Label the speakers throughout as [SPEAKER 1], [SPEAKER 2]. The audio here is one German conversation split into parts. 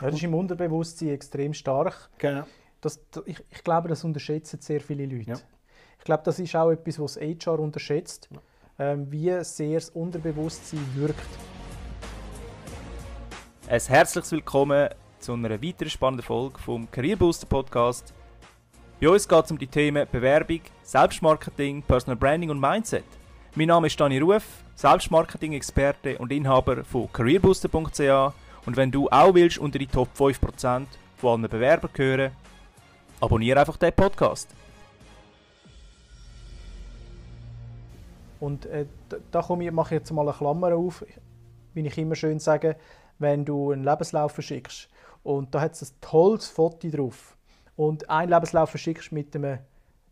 [SPEAKER 1] Ja, das ist im Unterbewusstsein extrem stark.
[SPEAKER 2] Genau.
[SPEAKER 1] Das, ich, ich glaube, das unterschätzen sehr viele Leute.
[SPEAKER 2] Ja.
[SPEAKER 1] Ich glaube, das ist auch etwas, was das HR unterschätzt, ähm, wie sehr das Unterbewusstsein wirkt.
[SPEAKER 3] Ein herzliches Willkommen zu einer weiteren spannenden Folge vom Career Booster Podcast. Bei uns geht es um die Themen Bewerbung, Selbstmarketing, Personal Branding und Mindset. Mein Name ist Dani Ruf, Selbstmarketing-Experte und Inhaber von careerbooster.ch und wenn du auch willst unter die Top 5% von allen Bewerbern gehören, abonniere einfach den Podcast.
[SPEAKER 1] Und äh, da komme ich, mache ich jetzt mal eine Klammer auf, wie ich immer schön sage, wenn du einen Lebenslauf verschickst und da hat es ein tolles Foto drauf und ein Lebenslauf verschickst mit einem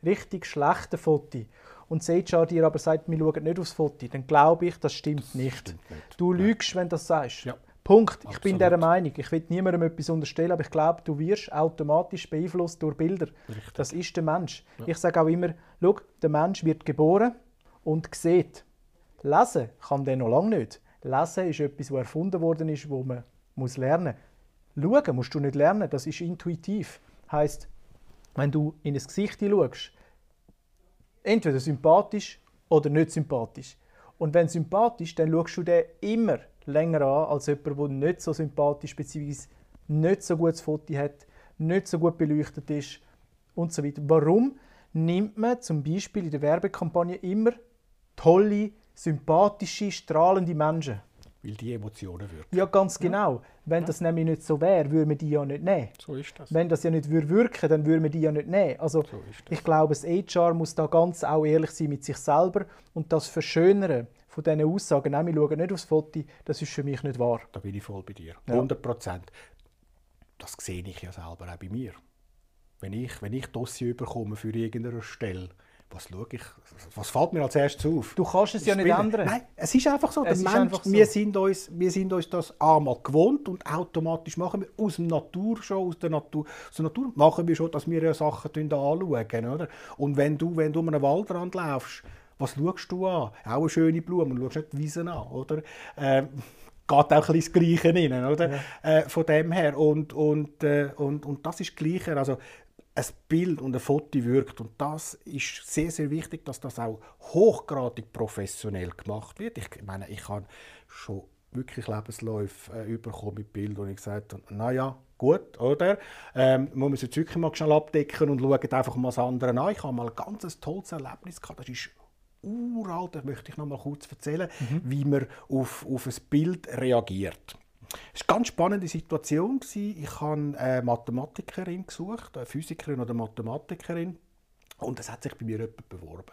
[SPEAKER 1] richtig schlechten Foto und HR dir aber sagt, wir schauen nicht aufs Foto, dann glaube ich, das stimmt nicht.
[SPEAKER 2] Stimmt nicht.
[SPEAKER 1] Du lügst, wenn du das sagst.
[SPEAKER 2] Ja.
[SPEAKER 1] Punkt. Ich bin dieser Meinung. Ich will niemandem etwas unterstellen, aber ich glaube, du wirst automatisch beeinflusst durch Bilder.
[SPEAKER 2] Richtig.
[SPEAKER 1] Das ist der Mensch. Ich sage auch immer, schau, der Mensch wird geboren und sieht. Lesen kann der noch lange nicht. Lesen ist etwas, was erfunden worden ist, wo man muss lernen muss. Schauen musst du nicht lernen, das ist intuitiv. Heißt, wenn du in ein Gesicht schaust, entweder sympathisch oder nicht sympathisch. Und wenn sympathisch, dann schaust du den immer länger an als jemand, der nicht so sympathisch bzw. nicht so gutes Foto hat, nicht so gut beleuchtet ist und so weiter. Warum nimmt man zum Beispiel in der Werbekampagne immer tolle, sympathische, strahlende Menschen?
[SPEAKER 2] Weil die Emotionen wirken.
[SPEAKER 1] Ja, ganz genau. Wenn das nämlich nicht so wäre, würde man die ja nicht nehmen.
[SPEAKER 2] So ist das.
[SPEAKER 1] Wenn das ja nicht würde wirken dann würde man die ja nicht nehmen. Also,
[SPEAKER 2] So
[SPEAKER 1] ich glaube, das HR muss da ganz auch ehrlich sein mit sich selber und das Verschönern von diesen Aussagen, nein, wir schauen nicht aufs Foto, das ist für mich nicht wahr.
[SPEAKER 2] Da bin ich voll bei dir.
[SPEAKER 1] Ja.
[SPEAKER 2] 100 Prozent. Das sehe ich ja selber auch bei mir. Wenn ich, wenn ich Dossier bekomme für irgendeine Stelle, was schaue ich, was fällt mir als erstes auf?
[SPEAKER 1] Du kannst es ja
[SPEAKER 2] Ich
[SPEAKER 1] nicht ändern.
[SPEAKER 2] Nein, es ist einfach so.
[SPEAKER 1] Es
[SPEAKER 2] der Mensch,
[SPEAKER 1] einfach so.
[SPEAKER 2] Wir, sind uns, wir sind uns das einmal gewohnt und automatisch machen wir aus der Natur schon, aus der Natur, aus der Natur machen wir schon, dass wir ja Sachen anschauen. Oder? Und wenn du, wenn du um einen Waldrand laufst, was schaust du an? Auch eine schöne Blume, du schaust nicht die Wiesen an. Oder? Ähm, geht auch ein bisschen das Gleiche rein, oder? Äh, von dem her. Und, und, äh, und, und das ist das Gleiche. Also, ein Bild und ein Foto wirkt. Und das ist sehr, sehr wichtig, dass das auch hochgradig professionell gemacht wird. Ich meine, ich habe schon wirklich Lebensläufe äh, bekommen mit Bildern, wo ich gesagt habe, naja, gut, oder? Ähm, man muss jetzt wirklich mal schnell abdecken und schauen einfach mal das andere an. Ich habe mal ein ganz tolles Erlebnis gehabt. Das ist uralt, das möchte ich noch mal kurz erzählen, wie man auf, auf ein Bild reagiert. Es war eine ganz spannende Situation. Ich habe eine Mathematikerin gesucht, eine Physikerin oder Mathematikerin. Und es hat sich bei mir jemand beworben.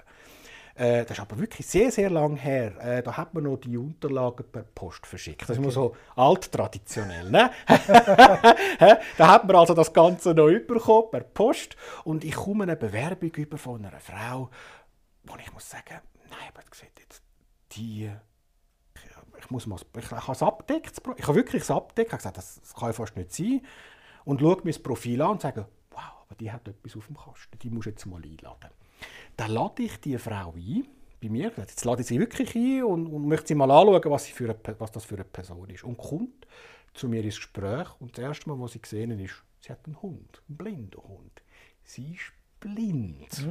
[SPEAKER 2] Äh, das ist aber wirklich sehr, sehr lang her. Äh, da hat man noch die Unterlagen per Post verschickt. Das ist immer so alttraditionell. Ne? da hat man also das Ganze noch bekommen per Post. Und ich komme eine Bewerbung über von einer Frau, wo ich muss sagen, nein, aber sieht jetzt die ich muss mal, ich habe es abdeckt. Ich habe wirklich es abdeckt. Ich habe gesagt, das, das kann ja fast nicht sein. Und schaue mir das Profil an und sage, wow, aber die hat etwas auf dem Kasten. Die muss ich jetzt mal einladen. Dann lade ich die Frau ein, bei mir. Jetzt lade ich sie wirklich ein und, und möchte sie mal anschauen, was, sie für eine, was das für eine Person ist. Und kommt zu mir ins Gespräch. Und das erste Mal, was sie gesehen ist, sie hat einen Hund, einen blinden Hund. Sie ist blind.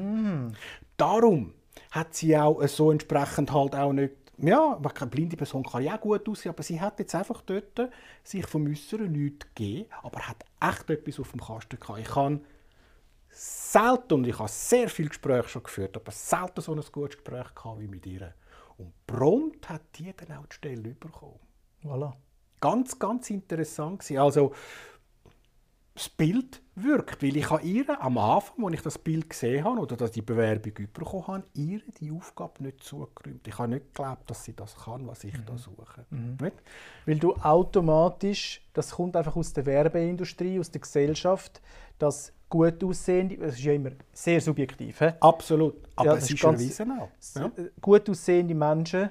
[SPEAKER 2] Darum hat sie auch so entsprechend halt auch nicht. Ja, eine blinde Person kann ja auch gut aussehen, aber sie hat jetzt einfach dort sich vom Äußeren nichts gegeben, aber hat echt etwas auf dem Kasten gehabt. Ich habe selten, und ich habe sehr viele Gespräche schon geführt, aber selten so ein gutes Gespräch gehabt wie mit ihr. Und prompt hat die dann auch die Stelle bekommen.
[SPEAKER 1] Voilà.
[SPEAKER 2] Ganz, ganz interessant gewesen. Also, das Bild wirkt, weil ich habe ihr am Anfang, als ich das Bild gesehen habe oder dass die Bewerbung bekommen habe, ihr die Aufgabe nicht zugeräumt. Ich habe nicht geglaubt, dass sie das kann, was ich da suche. Nicht?
[SPEAKER 1] Weil du automatisch, das kommt einfach aus der Werbeindustrie, aus der Gesellschaft, dass gut aussehende, das ist ja immer sehr subjektiv, he?
[SPEAKER 2] Absolut. Aber
[SPEAKER 1] Ja, das
[SPEAKER 2] ist erwiesen auch. Ja.
[SPEAKER 1] äh, gut aussehende Menschen,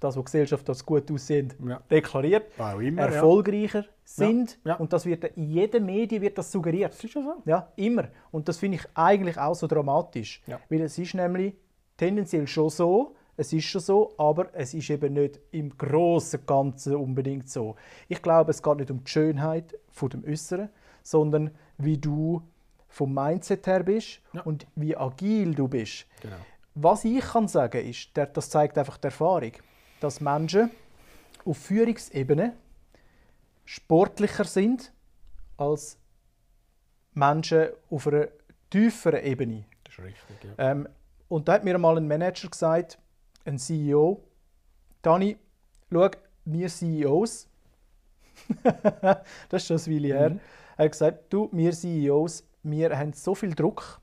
[SPEAKER 1] das, was die Gesellschaft als gut aussehend
[SPEAKER 2] Ja.
[SPEAKER 1] deklariert,
[SPEAKER 2] immer, ja.
[SPEAKER 1] Sind.
[SPEAKER 2] Ja.
[SPEAKER 1] Und das wird in jedem Medien wird das suggeriert.
[SPEAKER 2] Das ist ja so.
[SPEAKER 1] Ja, immer. Und das finde ich eigentlich auch so dramatisch.
[SPEAKER 2] Ja.
[SPEAKER 1] Weil es ist nämlich tendenziell schon so, Es ist schon so, aber es ist eben nicht im großen Ganzen unbedingt so. Ich glaube, es geht nicht um die Schönheit von dem Äußeren, sondern wie du vom Mindset her bist
[SPEAKER 2] Ja.
[SPEAKER 1] und wie agil du bist.
[SPEAKER 2] Genau.
[SPEAKER 1] Was ich kann sagen ist, der- das zeigt einfach die Erfahrung, dass Menschen auf Führungsebene sportlicher sind als Menschen auf einer tieferen Ebene.
[SPEAKER 2] Das ist richtig, ja.
[SPEAKER 1] Ähm, und da hat mir mal ein Manager gesagt, ein CEO, Dani, schau, wir CEOs, das ist schon ein her, er hat gesagt, du, wir CEOs, wir haben so viel Druck,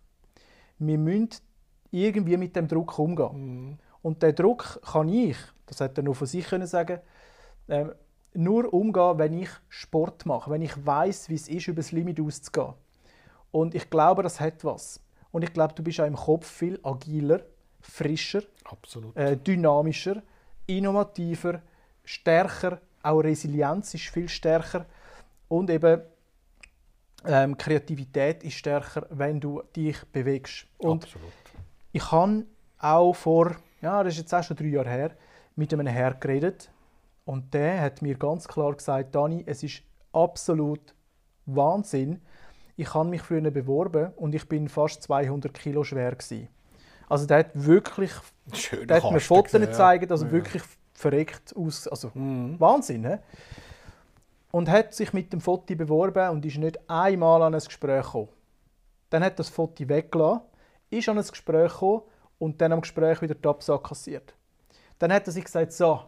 [SPEAKER 1] wir müssen irgendwie mit dem Druck umgehen. Und der Druck kann ich, das hat er nur von sich können sagen, ähm, nur umgehen, wenn ich Sport mache, wenn ich weiß, wie es ist, über das Limit auszugehen. Und ich glaube, das hat was. Und ich glaube, du bist auch im Kopf viel agiler, frischer,
[SPEAKER 2] Absolut.
[SPEAKER 1] äh, dynamischer, innovativer, stärker. Auch Resilienz ist viel stärker. Und eben ähm, Kreativität ist stärker, wenn du dich bewegst. Und
[SPEAKER 2] Absolut.
[SPEAKER 1] ich habe auch vor, ja, das ist jetzt auch schon drei Jahre her, mit einem Herr geredet. Und der hat mir ganz klar gesagt, Dani, es ist absolut Wahnsinn. Ich habe mich früher beworben und ich bin fast 200 Kilo schwer gewesen. Also der hat wirklich,
[SPEAKER 2] Schön
[SPEAKER 1] der hat mir Fotos gezeigt, also wirklich verreckt aus, also
[SPEAKER 2] Mhm.
[SPEAKER 1] Wahnsinn, he? Und hat sich mit dem Foto beworben und ist nicht einmal an ein Gespräch gekommen. Dann hat das Foto weggelassen, ist an ein Gespräch gekommen und dann am Gespräch wieder die Absage kassiert. Dann hat er sich gesagt, so,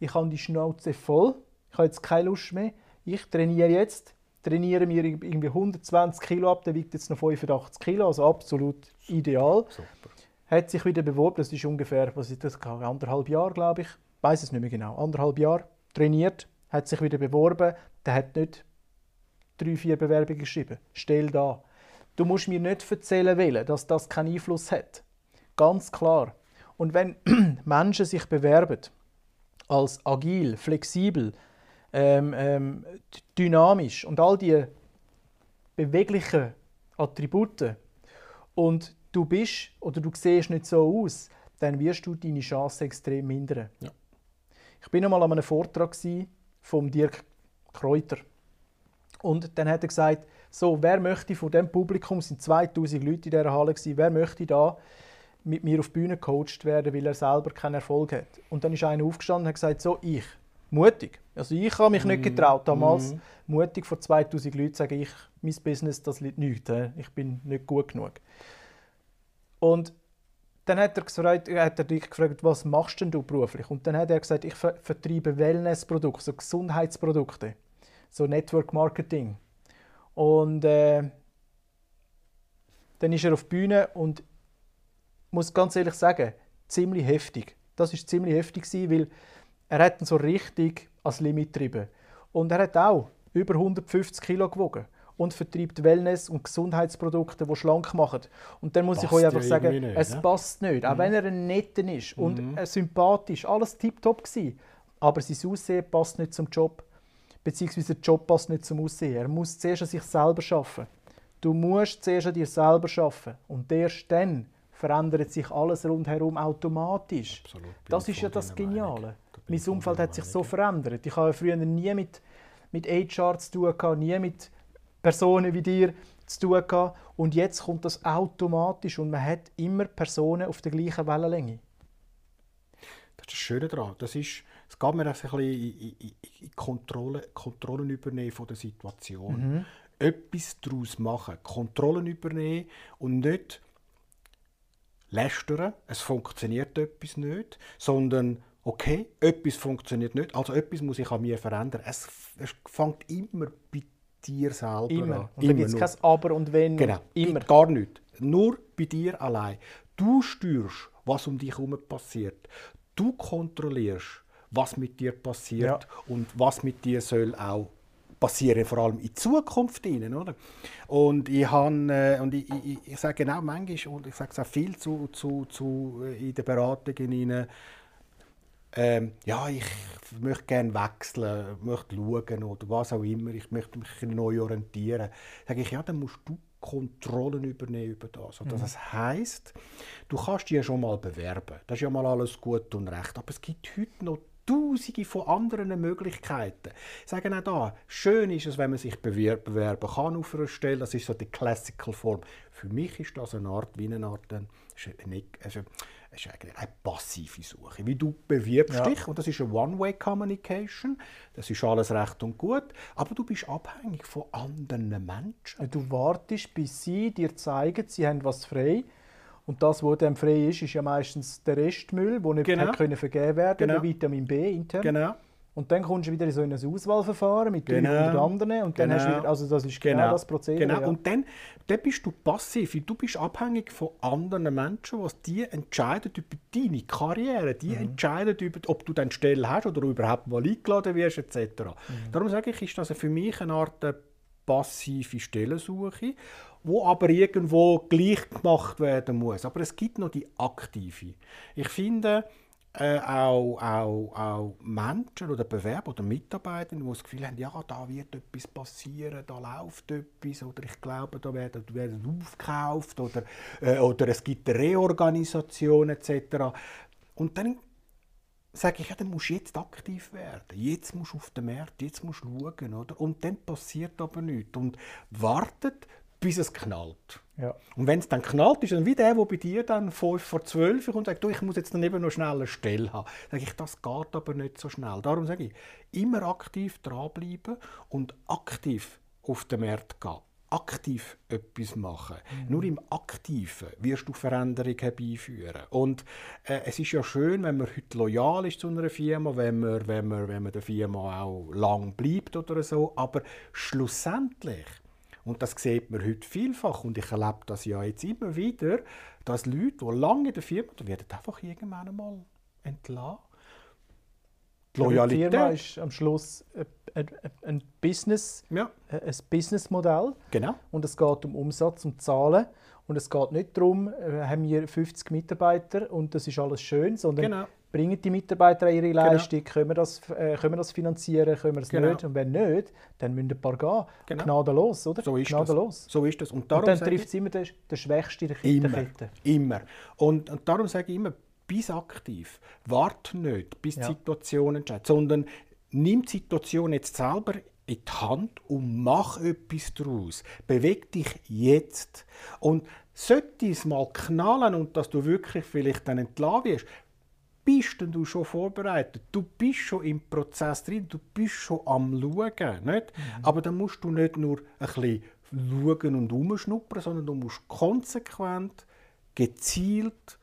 [SPEAKER 1] ich habe die Schnauze voll, ich habe jetzt keine Lust mehr, ich trainiere jetzt, trainiere mir irgendwie 120 Kilo ab, der wiegt jetzt noch 85 Kilo, also absolut ideal.
[SPEAKER 2] Super.
[SPEAKER 1] Hat sich wieder beworben, das ist ungefähr, was ist das, anderthalb Jahre, glaube ich, weiß es nicht mehr genau, anderthalb Jahre, trainiert, hat sich wieder beworben, der hat nicht drei, vier Bewerbungen geschrieben. Stell da. Du musst mir nicht erzählen wollen, dass das keinen Einfluss hat. Ganz klar. Und wenn Menschen sich bewerben als agil, flexibel, ähm, ähm, dynamisch und all die beweglichen Attribute und du bist oder du siehst nicht so aus, dann wirst du deine Chance extrem mindern.
[SPEAKER 2] Ja.
[SPEAKER 1] Ich bin einmal an einem Vortrag vom Dirk Kräuter und dann hat er gesagt, so wer möchte von dem Publikum es sind 2000 Leute in dieser Halle gsi, wer möchte da mit mir auf die Bühne gecoacht werden, weil er selber keinen Erfolg hat. Und dann ist einer aufgestanden und hat gesagt, so ich, mutig. Also ich habe mich nicht getraut, damals mutig vor 2000 Leuten zu sagen, ich, mein Business, das liegt nicht, hä? ich bin nicht gut genug. Und dann hat er, gefragt, hat er dich gefragt, was machst denn du beruflich? Und dann hat er gesagt, ich ver vertreibe Wellnessprodukte, so Gesundheitsprodukte, so Network Marketing. Und äh, dann ist er auf die Bühne und muss ganz ehrlich sagen, ziemlich heftig. Das ist ziemlich heftig gewesen, weil er hat ihn so richtig ans Limit getrieben. Und er hat auch über 150 Kilo gewogen und vertreibt Wellness- und Gesundheitsprodukte, die schlank machen. Und dann muss ich
[SPEAKER 2] Passt
[SPEAKER 1] euch einfach
[SPEAKER 2] ja
[SPEAKER 1] sagen,
[SPEAKER 2] nicht,
[SPEAKER 1] es
[SPEAKER 2] ne?
[SPEAKER 1] passt nicht. Auch wenn er ein netter ist und äh, sympathisch, alles tiptop gewesen. Aber sein Aussehen passt nicht zum Job. Beziehungsweise der Job passt nicht zum Aussehen. Er muss zuerst an sich selber schaffen. Du musst zuerst an dir selber schaffen. Und erst dann verändert sich alles rundherum automatisch.
[SPEAKER 2] Absolut,
[SPEAKER 1] Das ist ja das
[SPEAKER 2] Meinung.
[SPEAKER 1] Geniale.
[SPEAKER 2] Ich
[SPEAKER 1] Mein Umfeld hat sich
[SPEAKER 2] Meinung,
[SPEAKER 1] so verändert. Ich habe früher nie mit, mit HR zu tun gehabt, nie mit Personen wie dir zu tun gehabt. Und jetzt kommt das automatisch und man hat immer Personen auf der gleichen Wellenlänge.
[SPEAKER 2] Das ist das Schöne daran. Das ist, es geht mir einfach ein bisschen in, in, in Kontrolle, Kontrollen übernehmen von der Situation. Etwas daraus machen, Kontrollen übernehmen und nicht lästern, es funktioniert etwas nicht, sondern okay, etwas funktioniert nicht, also etwas muss ich an mir verändern. Es, es fängt immer bei dir selber
[SPEAKER 1] Immer.
[SPEAKER 2] an.
[SPEAKER 1] Und da gibt es kein Aber und Wenn.
[SPEAKER 2] Genau,
[SPEAKER 1] Immer.
[SPEAKER 2] Gar nicht. Nur bei dir allein. Du steuerst, was um dich herum passiert. Du kontrollierst, was mit dir passiert
[SPEAKER 1] Ja.
[SPEAKER 2] und was mit dir soll auch passieren, vor allem in Zukunft hinein, oder? Und ich han, äh, und ich, ich, ich sage genau manchmal und ich sage es auch viel zu, zu, zu äh, in den Beratungen hinein, ähm, ja, ich möchte gerne wechseln, möchte schauen oder was auch immer, ich möchte mich neu orientieren, sage ich, ja, dann musst du Kontrollen übernehmen über das. Und mhm. Das heisst, du kannst dich ja schon mal bewerben. Das ist ja mal alles gut und recht. Aber es gibt heute noch tausende von anderen Möglichkeiten. Ich sage auch da, schön ist es, wenn man sich bewerben kann auf einer Stelle. Das ist so die Classical Form. Für mich ist das eine Art, wie eine Art, eine, also, ist eigentlich eine passive Suche. Wie du bewirbst ja. dich, und das ist eine One-Way-Communication, das ist alles recht und gut, aber du bist abhängig von anderen Menschen.
[SPEAKER 1] Du wartest, bis sie dir zeigen, sie haben was frei. Und das, was dann frei ist, ist ja meistens der Restmüll, der nicht genau. können vergeben werden genau. Vitamin B intern. Genau. Und dann kommst du wieder in so ein Auswahlverfahren mit genau. 300 anderen und dann genau. hast du wieder, also das ist genau, genau das Prozedere.
[SPEAKER 2] Genau, ja. und dann, dann bist du passiv, du bist abhängig von anderen Menschen, was die entscheiden über deine Karriere, die mhm. entscheiden über, ob du dann Stelle hast oder überhaupt mal eingeladen wirst etc. Mhm. Darum sage ich, ist das für mich eine Art äh, passive Stellensuche, wo aber irgendwo gleich gemacht werden muss. Aber es gibt noch die aktive. Ich finde, äh, auch, auch, auch Menschen oder Bewerber oder Mitarbeiter, die das Gefühl haben, ja, da wird etwas passieren, da läuft etwas oder ich glaube, da werden, werden aufgekauft oder, äh, oder es gibt eine Reorganisation etc. Und dann sage ich, ja, dann musst du jetzt aktiv werden. Jetzt musst du auf den Markt, jetzt musst du schauen. Oder? Und dann passiert aber nichts. Und wartet, bis es knallt. Ja. Und wenn es dann knallt, ist dann wie der, der bei dir dann 5 vor 12 kommt und sagt, du, ich muss jetzt dann eben noch schnell eine Stelle haben. Dann sage ich, das geht aber nicht so schnell. Darum sage ich, immer aktiv dranbleiben und aktiv auf den Markt gehen. Aktiv etwas machen. Mhm. Nur im Aktiven wirst du Veränderungen herbeiführen. Und äh, es ist ja schön, wenn man heute loyal ist zu einer Firma, wenn man, wenn man, wenn man der Firma auch lang bleibt oder so. Aber schlussendlich und das sieht man heute vielfach. Und ich erlebe das ja jetzt immer wieder, dass Leute, die lange in der Firma, die werden einfach irgendwann einmal entlassen.
[SPEAKER 1] Die Loyalität. Die Firma ist am Schluss ein, ein Business, ja. ein Businessmodell.
[SPEAKER 2] Genau.
[SPEAKER 1] Und es geht um Umsatz und Zahlen. Und es geht nicht darum, äh, haben wir 50 Mitarbeiter und das ist alles schön, sondern genau bringen die Mitarbeiter ihre genau. Leistung, genau. können, wir das, äh, können wir das finanzieren, können wir das genau. nicht. Und wenn nicht, dann müssen ein paar gehen. Genau. Gnadenlos, oder?
[SPEAKER 2] So ist Gnadenlos. das. So ist das.
[SPEAKER 1] Und, darum und dann trifft es immer den, den Schwächsten der
[SPEAKER 2] Kette. Immer. immer. Und, und darum sage ich immer, bis aktiv. Warte nicht, bis ja. die Situation entscheidet, sondern nimm die Situation jetzt selber in die Hand und mach etwas daraus. Beweg dich jetzt. Und sollte es mal knallen und dass du wirklich vielleicht dann entlassen wirst, bist denn du schon vorbereitet. Du bist schon im Prozess drin, du bist schon am Schauen. Nicht? Mhm. Aber dann musst du nicht nur ein bisschen schauen und umschnuppern, sondern du musst konsequent, gezielt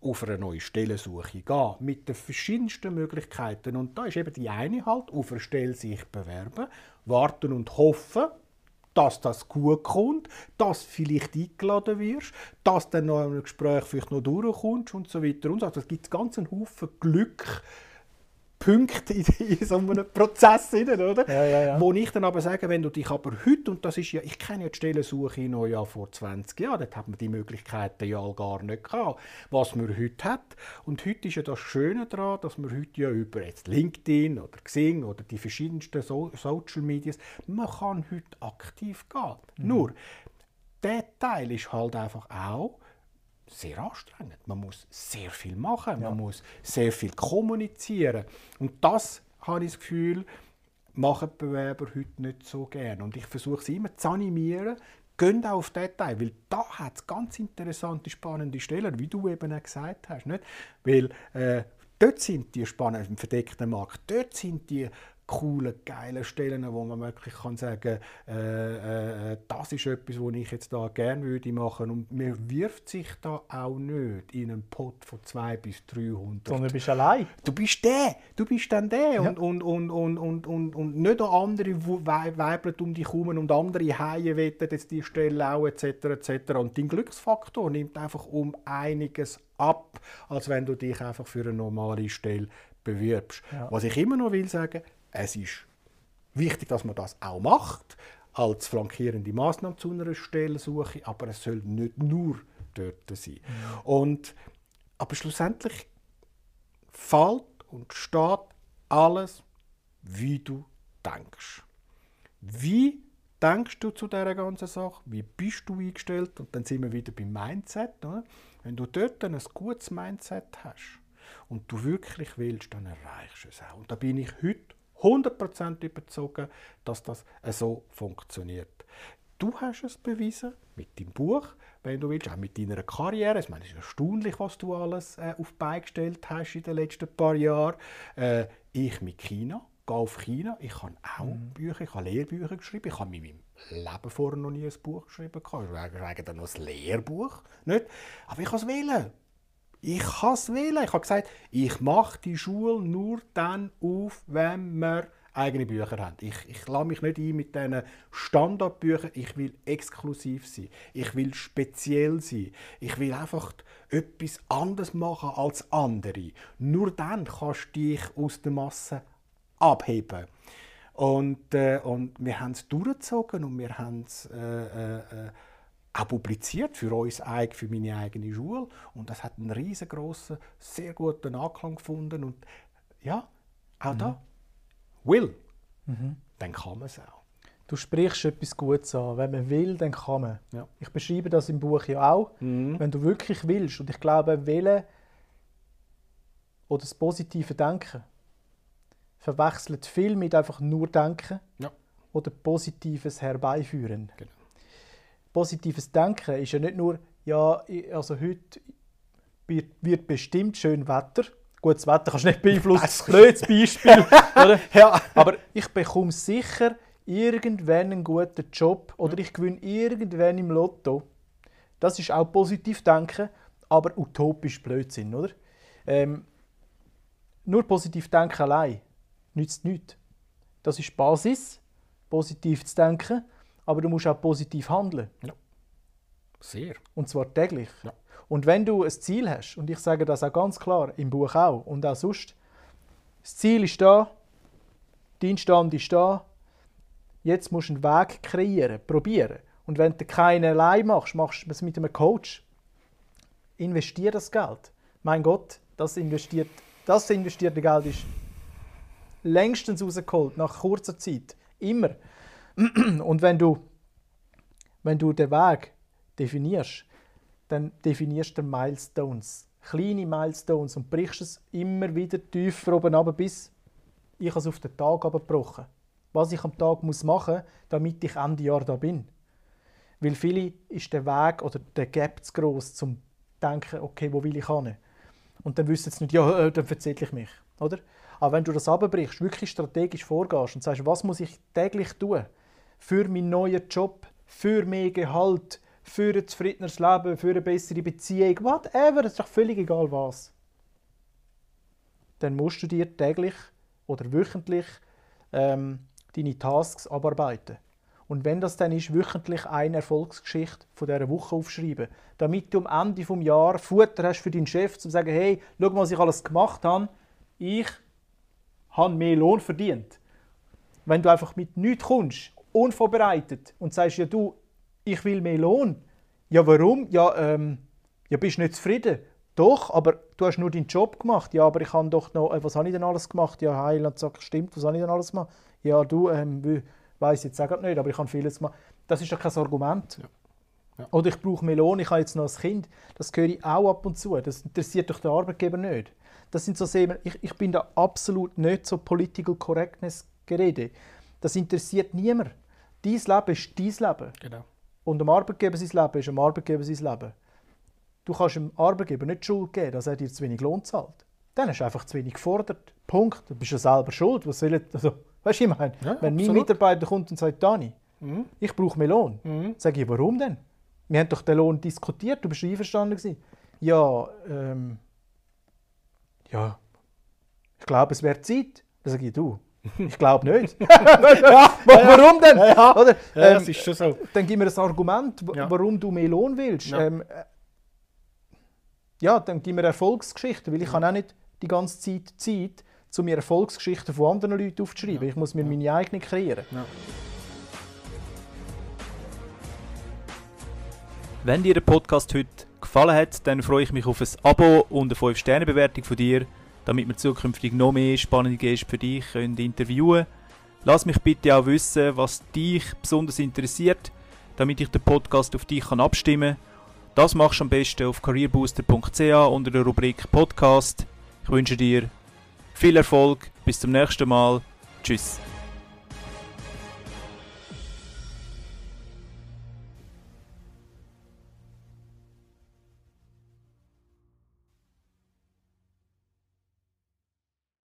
[SPEAKER 2] auf eine neue Stellensuche gehen, mit den verschiedensten Möglichkeiten. Und da ist eben die eine halt, auf eine Stelle sich bewerben, warten und hoffen, dass das gut kommt, dass vielleicht eingeladen wirst, dass dann noch ein Gespräch vielleicht noch durchkommst und so weiter und so. Also es gibt ganz einen Haufen Glück, Punkte in, in so einem Prozess, oder? Ja, ja, ja. Wo ich dann aber sage, wenn du dich aber heute, und das ist ja, ich kenne ja die Stellensuche in Neujahr vor 20 Jahren, dort hat man die Möglichkeiten ja gar nicht gehabt, was man heute hat. Und heute ist ja das Schöne daran, dass man heute ja über jetzt LinkedIn oder Xing oder die verschiedensten so Social Medias, man kann heute aktiv gehen. Mhm. Nur, der Teil ist halt einfach auch, sehr anstrengend. Man muss sehr viel machen, ja. man muss sehr viel kommunizieren. Und das, habe ich das Gefühl, machen die Bewerber heute nicht so gerne. Und ich versuche sie immer zu animieren, Geht auch auf Detail, weil da hat es ganz interessante, spannende Stellen, wie du eben auch gesagt hast. Nicht? Weil äh, dort sind die spannenden, im verdeckten Markt, dort sind die coolen, geilen Stellen, wo man wirklich kann sagen äh, äh, das ist etwas, was ich jetzt da gerne würde machen und man wirft sich da auch nicht in einen Pot von 200 bis 300.
[SPEAKER 1] Sondern du bist allein.
[SPEAKER 2] Du bist der, du bist dann der ja. und, und, und, und, und, und, und nicht andere weibeln um dich herum und andere Haie wetten jetzt die Stelle auch etc. etc. Und dein Glücksfaktor nimmt einfach um einiges ab, als wenn du dich einfach für eine normale Stelle bewirbst. Ja. Was ich immer noch will sagen, es ist wichtig, dass man das auch macht, als flankierende Maßnahme zu einer Stellensuche, aber es soll nicht nur dort sein. Mhm. Und, aber schlussendlich fällt und steht alles, wie du denkst. Wie denkst du zu dieser ganzen Sache? Wie bist du eingestellt? Und dann sind wir wieder beim Mindset. Oder? Wenn du dort ein gutes Mindset hast und du wirklich willst, dann erreichst du es auch. Und da bin ich heute 100% überzeugt, dass das so funktioniert. Du hast es bewiesen mit deinem Buch, wenn du willst, auch mit deiner Karriere. Ich meine, es ist erstaunlich, was du alles äh, auf beigestellt hast in den letzten paar Jahren. Äh, ich mit China, gehe auf China. Ich habe auch mhm. Bücher, ich habe Lehrbücher geschrieben. Ich habe in meinem Leben vorher noch nie ein Buch geschrieben. Ich habe eigentlich noch ein Lehrbuch. Nicht? Aber ich kann es wählen. Ich kann es wählen. Ich habe gesagt, ich mache die Schule nur dann auf, wenn wir eigene Bücher haben. Ich, ich lasse mich nicht ein mit diesen Standardbüchern. Ich will exklusiv sein. Ich will speziell sein. Ich will einfach etwas anderes machen als andere. Nur dann kannst du dich aus der Masse abheben. Und, äh, und wir haben es durchgezogen und wir haben es äh, äh, äh, auch publiziert für uns, für meine eigene Schule. Und das hat einen riesengroßen, sehr guten Anklang gefunden. Und ja, auch mhm. da will, mhm. dann kann man es auch.
[SPEAKER 1] Du sprichst etwas Gutes an. Wenn man will, dann kann man. Ja. Ich beschreibe das im Buch ja auch. Mhm. Wenn du wirklich willst, und ich glaube, Willen oder das positive Denken verwechselt viel mit einfach nur Denken ja. oder Positives herbeiführen. Genau. Positives Denken ist ja nicht nur, ja, also heute wird bestimmt schön Wetter Gut, das Wetter kannst du nicht beeinflussen, blödes Beispiel. oder? Ja. Aber ich bekomme sicher irgendwann einen guten Job oder ich gewinne irgendwann im Lotto. Das ist auch positiv denken, aber utopisch Blödsinn, oder? Ähm, nur positiv denken allein nützt nichts. Das ist Basis, positiv zu denken, aber du musst auch positiv handeln. Ja.
[SPEAKER 2] Sehr.
[SPEAKER 1] Und zwar täglich. Ja. Und wenn du ein Ziel hast, und ich sage das auch ganz klar, im Buch auch und auch sonst, das Ziel ist da, dein Stand ist da, jetzt musst du einen Weg kreieren, probieren. Und wenn du keinen allein machst, machst du es mit einem Coach. Investier das Geld. Mein Gott, das, investiert, das investierte Geld ist längstens rausgeholt, nach kurzer Zeit. Immer. Und wenn du, wenn du den Weg definierst, dann definierst du Milestones. Kleine Milestones und brichst es immer wieder tiefer oben runter, bis ich es auf den Tag abgebrochen Was ich am Tag muss machen muss, damit ich Ende Jahr da bin. Weil viele ist der Weg oder der Gap zu gross, zum zu denken, okay, wo will ich hin? Und dann wissen sie nicht, ja, äh, dann verzettle ich mich. Oder? Aber wenn du das abbrichst, wirklich strategisch vorgehst und sagst, was muss ich täglich tun für meinen neuen Job, für mehr Gehalt, für ein zufriedeneres Leben, für eine bessere Beziehung, whatever, es ist doch völlig egal was. Dann musst du dir täglich oder wöchentlich ähm, deine Tasks abarbeiten. Und wenn das dann ist, wöchentlich eine Erfolgsgeschichte von dieser Woche aufschreiben, damit du am Ende des Jahres Futter hast für deinen Chef, um zu sagen, hey, schau mal, was ich alles gemacht habe. Ich habe mehr Lohn verdient. Wenn du einfach mit nichts kommst, unvorbereitet, und sagst, ja du, ich will mehr Lohn. Ja, warum? Ja, ähm, ja, bist nicht zufrieden? Doch, aber du hast nur deinen Job gemacht. Ja, aber ich habe doch noch, äh, was habe ich denn alles gemacht? Ja, Heiland sagt, stimmt, was habe ich denn alles gemacht? Ja, du, ähm, weiß jetzt auch nicht, aber ich habe vieles gemacht. Das ist ja kein Argument. Ja. Ja. Oder ich brauche mehr Lohn, ich habe jetzt noch ein Kind. Das höre ich auch ab und zu. Das interessiert doch den Arbeitgeber nicht. Das sind so Themen, ich, ich bin da absolut nicht so Political Correctness geredet. Das interessiert niemand. Dein Leben ist dein Leben. Genau. Und dem Arbeitgeber sein Leben ist dem Arbeitgeber sein Leben. Du kannst dem Arbeitgeber nicht Schuld geben, dass er dir zu wenig Lohn zahlt. Dann hast du einfach zu wenig gefordert. Punkt. Du bist ja selber schuld. Was will ich, also, weißt du, ich meine, ja, wenn mein Mitarbeiter kommt und sagt, Dani, mhm. ich brauche mehr Lohn, mhm. sage ich, warum denn? Wir haben doch den Lohn diskutiert, du bist einverstanden gewesen. Ja, ähm, ja, ich glaube, es wäre Zeit. Dann sage ich, du, ich glaube nicht. ja, warum denn? Ja, Oder, ähm, das ist schon so. Dann gib mir ein Argument, warum du mehr Lohn willst. Ja. Ähm, äh, ja, dann gib mir Erfolgsgeschichten, weil ich habe auch nicht die ganze Zeit Zeit, um mir Erfolgsgeschichten von anderen Leuten aufzuschreiben. Ich muss mir meine eigene kreieren.
[SPEAKER 3] Wenn dir der Podcast heute gefallen hat, dann freue ich mich auf ein Abo und eine 5-Sterne-Bewertung von dir damit wir zukünftig noch mehr spannende Gäste für dich können interviewen können. Lass mich bitte auch wissen, was dich besonders interessiert, damit ich den Podcast auf dich kann abstimmen kann. Das machst du am besten auf careerbooster.ch unter der Rubrik Podcast. Ich wünsche dir viel Erfolg, bis zum nächsten Mal. Tschüss.